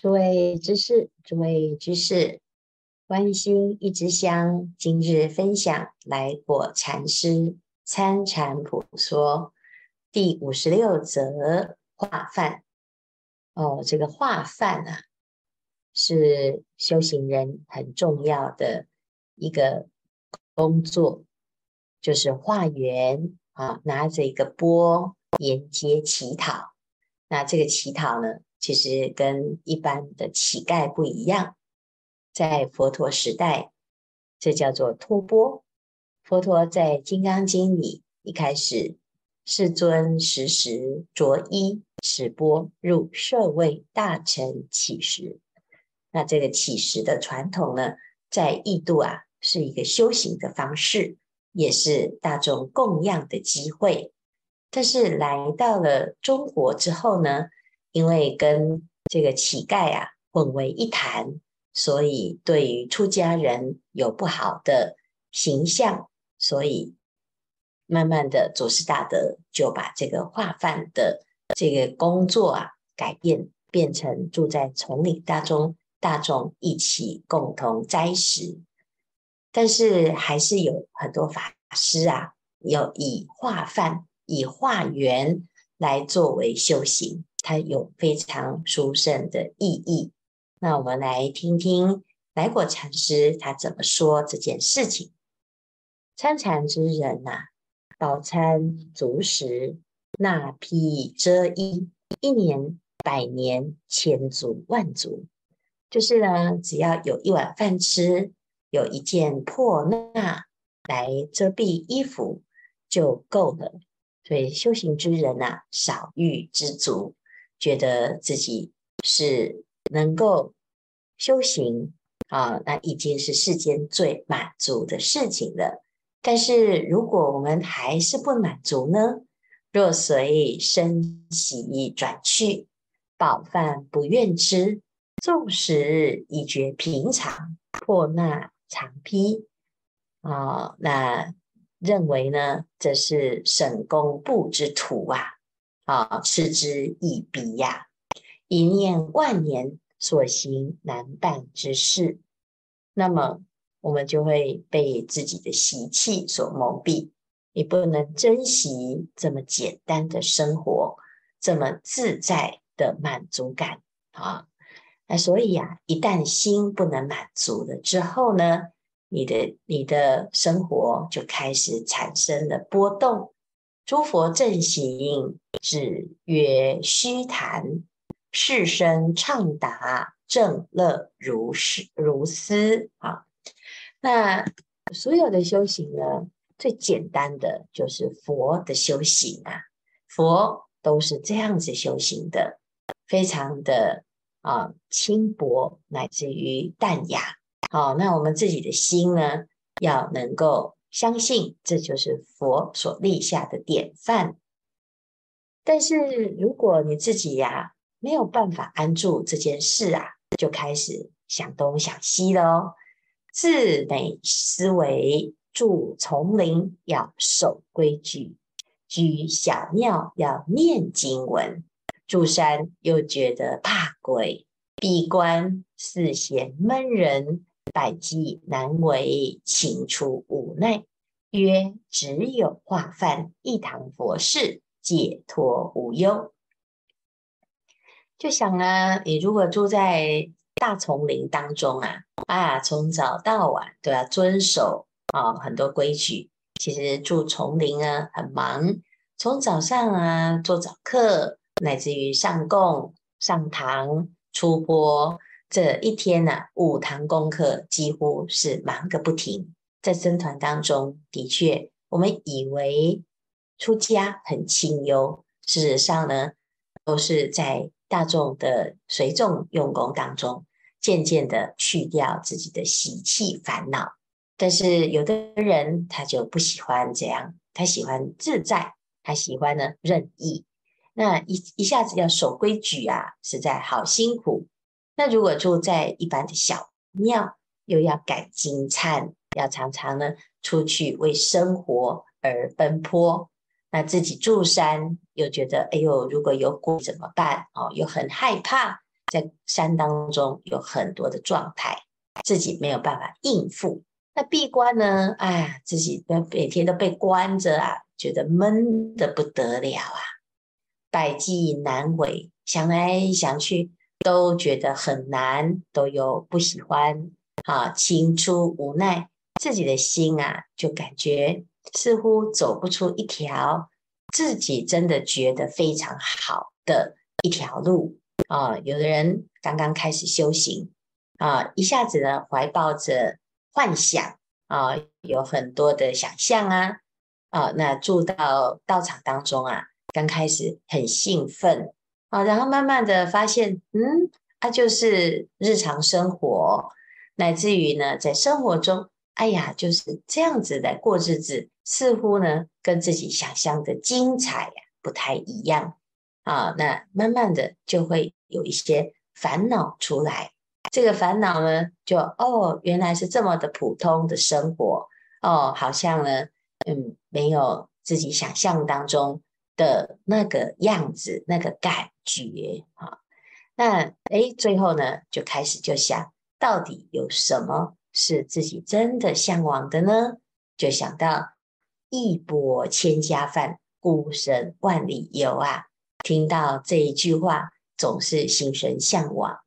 诸位居士，诸位居士，关心一枝香，今日分享来果禅师参禅普说第五十六则化饭。哦，这个化饭啊，是修行人很重要的一个工作，就是化缘啊，拿着一个钵沿街乞讨。那这个乞讨呢，其实跟一般的乞丐不一样，在佛陀时代，这叫做托钵。佛陀在《金刚经》里一开始，世尊时时着衣持钵入舍卫大城乞食。那这个乞食的传统呢，在印度啊，是一个修行的方式，也是大众供养的机会。但是来到了中国之后呢，因为跟这个乞丐啊混为一谈，所以对于出家人有不好的形象，所以慢慢的祖师大德就把这个化饭的这个工作啊改变，变成住在丛林当中，大众一起共同斋食。但是还是有很多法师啊，要以化饭、以化缘来作为修行。它有非常殊胜的意义。那我们来听听来果禅师他怎么说这件事情。参禅之人呐、饱餐足食，衲披遮衣，一年、百年、千足、万足，就是呢，只要有一碗饭吃，有一件破衲来遮蔽衣服就够了。所以修行之人呐、少欲知足。觉得自己是能够修行啊，那已经是世间最满足的事情了。但是如果我们还是不满足呢？若随身息转去，饱饭不愿吃，纵食已觉平常，破那常披啊，那认为呢，这是省工部之徒啊。啊，嗤之以鼻呀！一念万年所行难办之事，那么我们就会被自己的习气所蒙蔽，你不能珍惜这么简单的生活，这么自在的满足感啊！那所以呀、啊，一旦心不能满足了之后呢，你的你的生活就开始产生了波动。诸佛正行，只曰虚谈；世身畅达，正乐如是如斯。啊，那所有的修行呢，最简单的就是佛的修行啊。佛都是这样子修行的，非常的啊轻薄，乃至于淡雅。好，那我们自己的心呢，要能够。相信这就是佛所立下的典范，但是如果你自己呀、没有办法安住这件事啊，就开始想东想西了哦。自美思维，住丛林要守规矩，居小庙要念经文，住山又觉得怕鬼，闭关是嫌闷人。百计难为，请出无奈，曰：只有化饭一堂佛事，解脱无忧。就想啊，你如果住在大丛林当中啊，啊，从早到晚都要遵守啊很多规矩。其实住丛林啊很忙，从早上啊做早课，乃至于上供、上堂、出钵。这一天呢、五堂功课几乎是忙个不停。在僧团当中，的确，我们以为出家很清幽，事实上呢，都是在大众的随众用功当中，渐渐的去掉自己的习气烦恼。但是有的人他就不喜欢这样，他喜欢自在，他喜欢呢任意。那一一下子要守规矩啊，实在好辛苦。那如果住在一般的小庙，又要赶金灿，要常常呢出去为生活而奔波，那自己住山又觉得，哎呦，如果有鬼怎么办？哦，又很害怕，在山当中有很多的状态，自己没有办法应付。那闭关呢？哎，自己每天都被关着啊，觉得闷得不得了啊，百计难为，想来想去都觉得很难，都有不喜欢啊，情出无奈，自己的心啊，就感觉似乎走不出一条自己真的觉得非常好的一条路啊。有的人刚刚开始修行啊，一下子呢怀抱着。幻想啊，有很多的想象啊，啊，那住到道场当中啊，刚开始很兴奋啊，然后慢慢的发现，嗯，啊，就是日常生活，乃至于呢，在生活中，哎呀，就是这样子来过日子，似乎呢，跟自己想象的精彩呀，不太一样啊，那慢慢的就会有一些烦恼出来。这个烦恼呢，就哦，原来是这么的普通的生活哦，好像呢，嗯，没有自己想象当中的那个样子，那个感觉啊、那哎，最后呢，就开始就想到底有什么是自己真的向往的呢？就想到义薄千家饭，孤身万里游啊。听到这一句话，总是心生向往。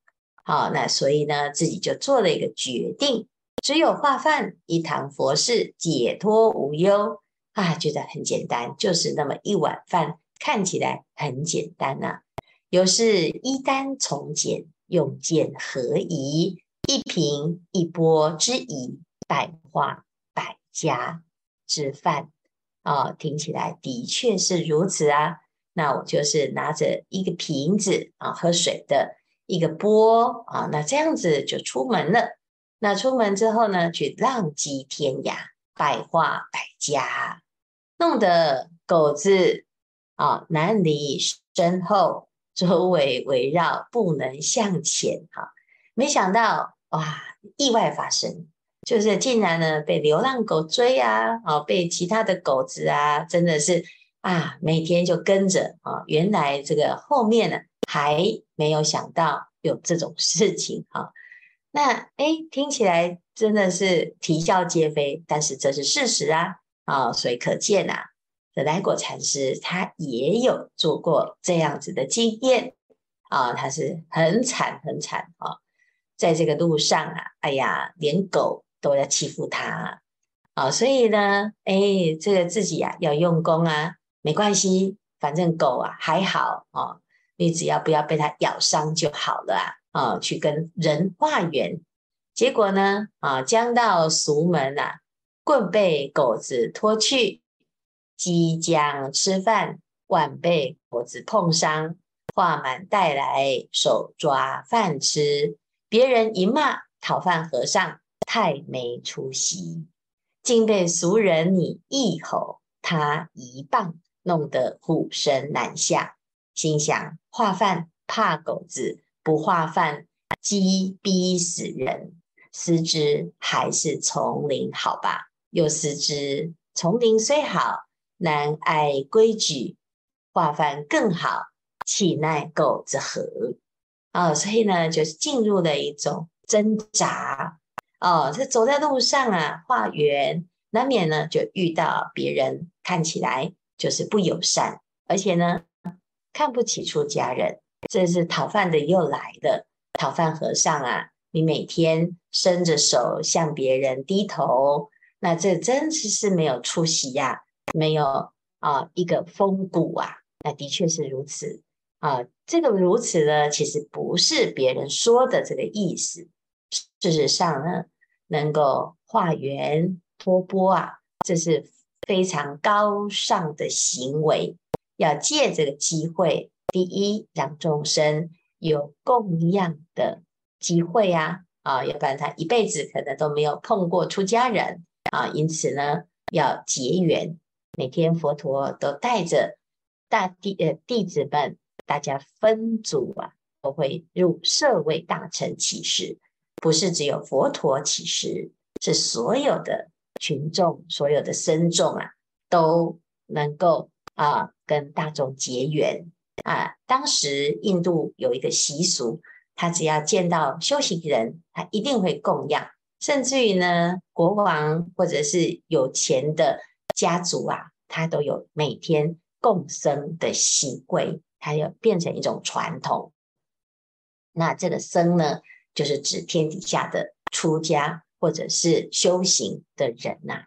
好，那所以呢，自己就做了一个决定，只有化饭一堂佛事，解脱无忧啊，觉得很简单，就是那么一碗饭，看起来很简单呐、有是衣单从简，用简合宜，一品一钵之宜，百化百家之饭啊，听起来的确是如此啊。那我就是拿着一个瓶子啊，喝水的。一个钵啊，那这样子就出门了。那出门之后呢，去浪迹天涯，百化百家，弄得狗子啊难离身后，周围围绕，不能向前。哈、没想到哇，意外发生，就是竟然呢被流浪狗追啊，啊，被其他的狗子啊，真的是啊，每天就跟着啊。原来这个后面呢。还没有想到有这种事情哈，那诶听起来真的是啼笑皆非，但是这是事实啊啊，所以可见呐，这来果禅师他也有做过这样子的经验啊，他是很惨很惨啊，在这个路上啊，哎呀，连狗都要欺负他啊，所以呢，诶这个自己呀要用功啊，没关系，反正狗啊还好啊。你只要不要被它咬伤就好了啊！啊，去跟人化缘，结果呢？啊，将到俗门啊，棍被狗子拖去，即将吃饭，碗被狗子碰伤，画满带来，手抓饭吃。别人一骂讨饭和尚太没出息，竟被俗人你一吼，他一棒，弄得虎身难下。心想化饭怕狗子，不化饭鸡逼死人。思之还是丛林好吧？又思之丛林虽好，难挨规矩，化饭更好，岂奈狗之何？哦，所以呢，就是进入了一种挣扎。哦，这走在路上啊，化缘难免呢就遇到别人，看起来就是不友善，而且呢。看不起出家人，这是讨饭的又来了。讨饭和尚啊，你每天伸着手向别人低头，那这真是是没有出息呀，没有啊一个风骨啊。那的确是如此啊。这个如此呢，其实不是别人说的这个意思。事实上呢，能够化缘托钵啊，这是非常高尚的行为。要借这个机会，第一让众生有供养的机会啊啊，要不然他一辈子可能都没有碰过出家人啊。因此呢，要结缘，每天佛陀都带着大弟呃弟子们，大家分组啊，都会入社会大乘起时，不是只有佛陀起时，是所有的群众、所有的僧众啊，都能够啊。跟大众结缘啊！当时印度有一个习俗，他只要见到修行人，他一定会供养，甚至于呢，国王或者是有钱的家族啊，他都有每天供僧的习规，他要变成一种传统。那这个僧呢，就是指天底下的出家或者是修行的人呐、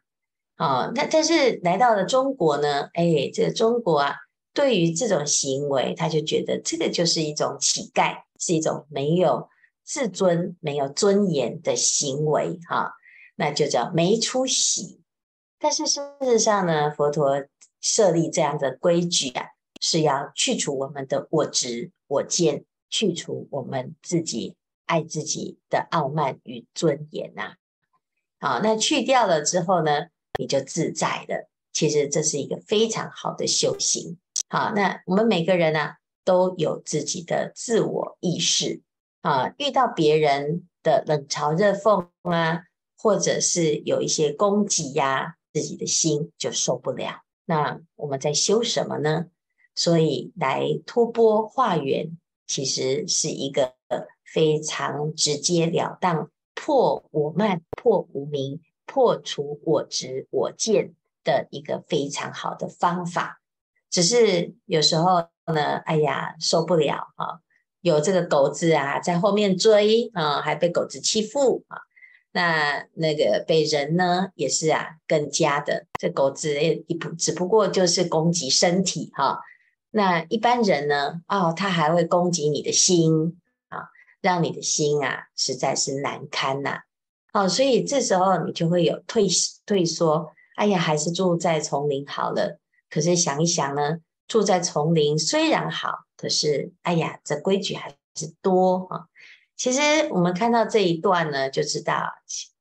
啊。哦，那但是来到了中国呢，哎，这个中国啊，对于这种行为，他就觉得这个就是一种乞丐，是一种没有自尊、没有尊严的行为哈、那就叫没出息。但是事实上呢，佛陀设立这样的规矩啊，是要去除我们的我执、我见，去除我们自己爱自己的傲慢与尊严呐、好，那去掉了之后呢，你就自在了。其实这是一个非常好的修行。好，那我们每个人呢、都有自己的自我意识啊。遇到别人的冷嘲热讽啊，或者是有一些攻击呀、自己的心就受不了。那我们在修什么呢？所以来托钵化缘，其实是一个非常直截了当破我慢、破无明。破除我执我见的一个非常好的方法，只是有时候呢，哎呀，受不了啊！有这个狗子啊，在后面追啊，还被狗子欺负啊。那那个被人呢，也是啊，更加的，这狗子也不只不过就是攻击身体哈。那一般人呢，哦，他还会攻击你的心啊，让你的心啊，实在是难堪呐。哦，所以这时候你就会有退退缩，哎呀，还是住在丛林好了。可是想一想呢，住在丛林虽然好，可是哎呀，这规矩还是多啊。其实我们看到这一段呢，就知道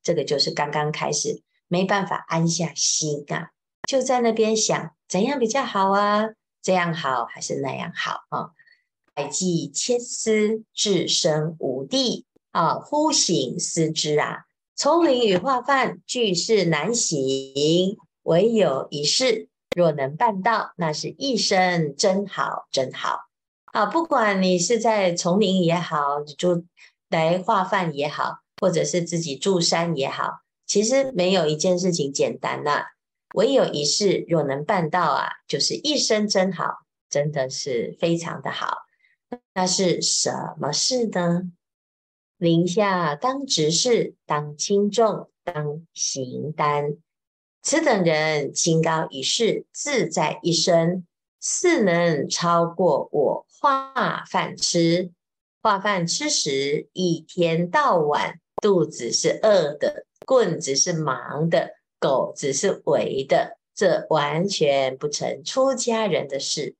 这个就是刚刚开始没办法安下心啊，就在那边想怎样比较好啊，这样好还是那样好啊？百计千思，置身无地啊，忽醒思之啊。丛林与化饭，俱是难行，唯有一事，若能办到，那是一生真好，真好啊！不管你是在丛林也好，住来化饭也好，或者是自己住山也好，其实没有一件事情简单呐、唯有一事，若能办到啊，就是一生真好，真的是非常的好。那是什么事呢？林下当执事，当轻重，当行担。此等人清高一世，自在一生，是能超过我化饭吃。化饭吃时，一天到晚肚子是饿的，棍子是忙的，狗子是围的，这完全不成出家人的事。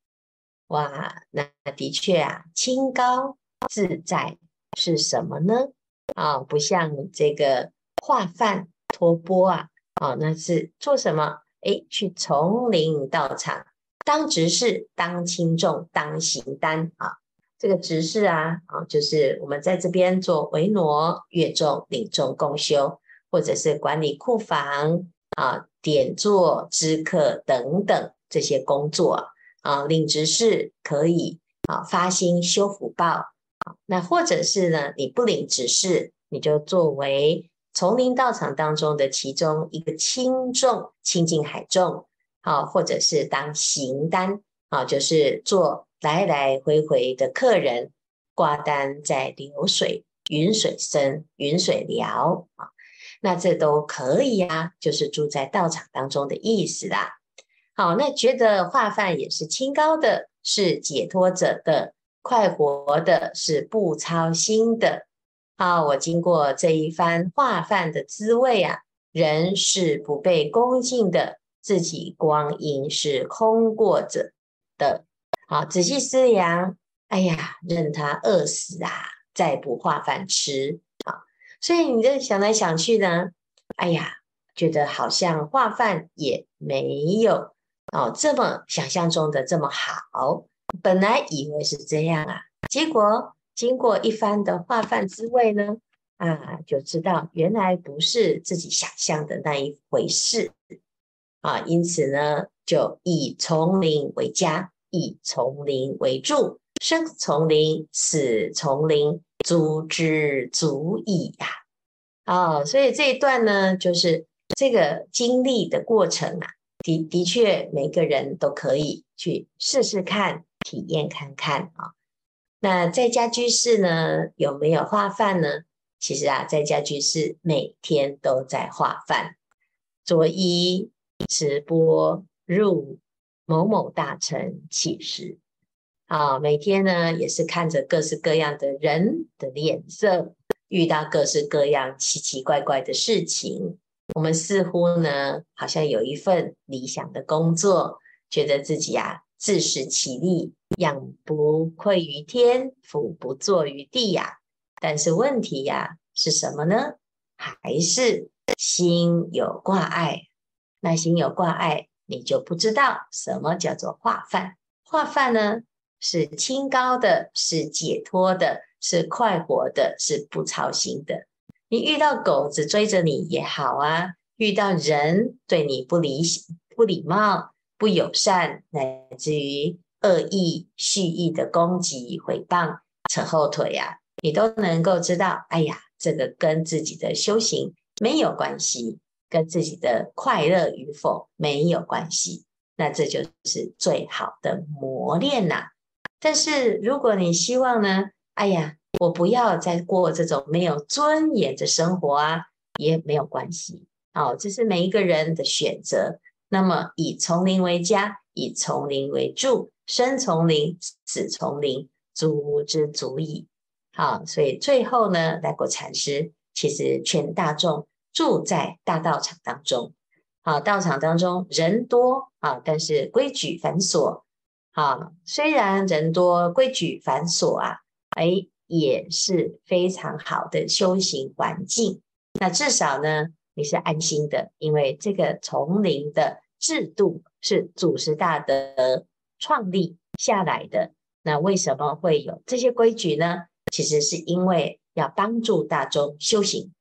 哇，那的确啊，清高自在。是什么呢？啊，不像这个化饭托钵啊，啊，那是做什么？诶，去丛林道场当执事，当轻重，当行担啊。这个执事啊，啊，就是我们在这边做维挪、阅众、领众共修，或者是管理库房啊、点座、知客等等这些工作啊。领执事可以啊发心修福报。那或者是呢？你不领执事，你就作为丛林道场当中的其中一个轻重亲近海众，好，或者是当行单，啊，就是做来来回回的客人，挂单在流水，云水深，云水聊啊，那这都可以呀、啊，就是住在道场当中的意思啦。好，那觉得化饭也是清高的，是解脱者的。快活的是不操心的，好，我经过这一番化饭的滋味啊，人是不被恭敬的，自己光阴是空过着的，好，仔细思量，哎呀，任他饿死啊，再不化饭吃，好，所以你这想来想去呢，哎呀，觉得好像化饭也没有哦这么想象中的这么好。本来以为是这样啊，结果经过一番的化饭滋味呢，啊，就知道原来不是自己想象的那一回事。啊。因此呢，就以丛林为家，以丛林为住，生丛林，死丛林，足之足矣呀。哦，所以这一段呢，就是这个经历的过程啊，的的确每个人都可以去试试看、体验看看啊。那在家居士呢，有没有化饭呢？其实啊，在家居士每天都在化饭，着衣直播入某某大城乞食。啊，每天呢也是看着各式各样的人的脸色。遇到各式各样奇奇怪怪的事情，我们似乎呢，好像有一份理想的工作，觉得自己啊自食其力，仰不愧于天，俯不怍于地呀、但是问题呀、是什么呢？还是心有挂碍。那心有挂碍，你就不知道什么叫做化饭。化饭呢，是清高的，是解脱的。是快活的，是不操心的。你遇到狗子追着你也好啊，遇到人对你不礼不礼貌、不友善，乃至于恶意、蓄意的攻击、诽谤、扯后腿呀、啊，你都能够知道，哎呀，这个跟自己的修行没有关系，跟自己的快乐与否没有关系。那这就是最好的磨练呐、但是如果你希望呢？哎呀，我不要再过这种没有尊严的生活啊，也没有关系。好，这是每一个人的选择。那么，以丛林为家，以丛林为住，生丛林，死丛林，足之足矣。好，所以最后呢，来果禅师其实劝大众住在大道场当中。好，道场当中人多啊，但是规矩繁琐。好，虽然人多，规矩繁琐啊。哎，也是非常好的修行环境。那至少呢，你是安心的，因为这个丛林的制度是祖师大德创立下来的。那为什么会有这些规矩呢？其实是因为要帮助大众修行，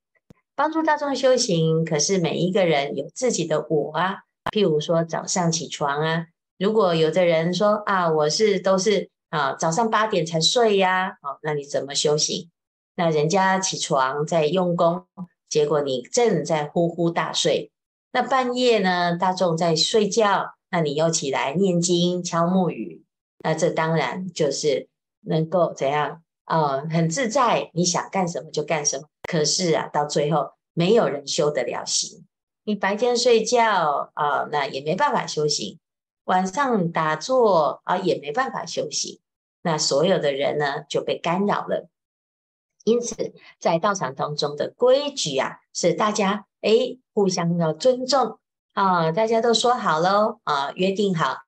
帮助大众修行。可是每一个人有自己的我啊，譬如说早上起床啊，如果有的人说啊，我是都是。啊，早上八点才睡呀，哦，那你怎么修行？那人家起床在用功，结果你正在呼呼大睡。那半夜呢，大众在睡觉，那你又起来念经敲木鱼，那这当然就是能够怎样？啊，很自在，你想干什么就干什么。可是啊，到最后没有人修得了行。你白天睡觉啊，那也没办法修行；晚上打坐啊，也没办法修行。那所有的人呢，就被干扰了，因此在道场当中的规矩啊，是大家诶互相要尊重啊，大家都说好喽啊，约定好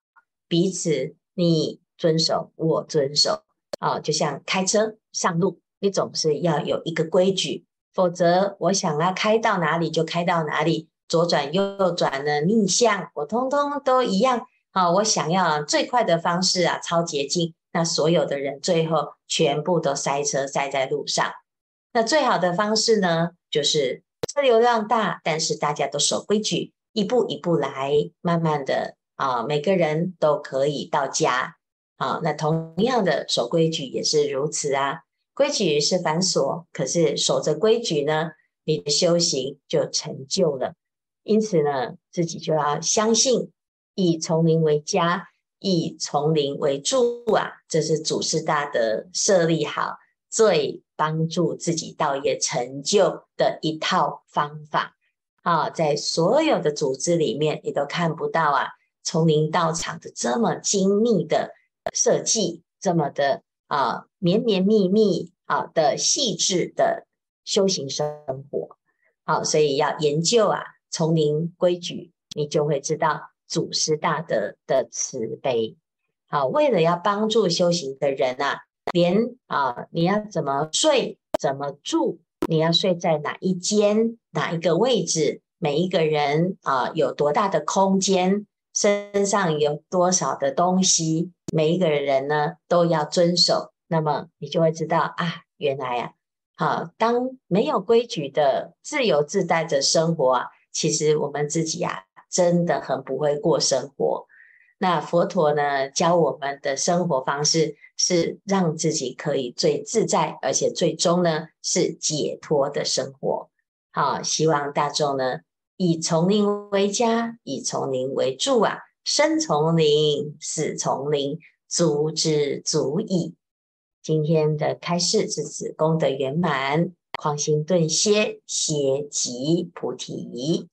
彼此你遵守我遵守啊，就像开车上路，你总是要有一个规矩，否则我想要开到哪里就开到哪里，左转右转的逆向，我通通都一样啊，我想要最快的方式啊，超捷径。那所有的人最后全部都塞车塞在路上。那最好的方式呢，就是车流量大，但是大家都守规矩，一步一步来，慢慢的啊，每个人都可以到家。啊，那同样的守规矩也是如此啊。规矩是繁琐，可是守着规矩呢，你的修行就成就了。因此呢，自己就要相信，以丛林为家。以丛林为住啊，这是祖师大德设立好，最帮助自己道业成就的一套方法啊！在所有的组织里面，你都看不到啊，丛林道场的这么精密的设计，这么的啊绵绵密密啊的细致的修行生活。好，所以要研究啊丛林规矩，你就会知道。祖师大德的慈悲，好，为了要帮助修行的人啊，连啊，你要怎么睡，怎么住，你要睡在哪一间，哪一个位置，每一个人啊，有多大的空间，身上有多少的东西，每一个人呢都要遵守。那么你就会知道啊，原来啊，好，当没有规矩的自由自在的生活啊，其实我们自己啊。真的很不会过生活。那佛陀呢，教我们的生活方式是让自己可以最自在，而且最终呢是解脱的生活。好，希望大众呢以丛林为家，以丛林为住啊，生从林，死从林，足之足矣。今天的开示至此功德圆满，狂心顿歇，歇即菩提。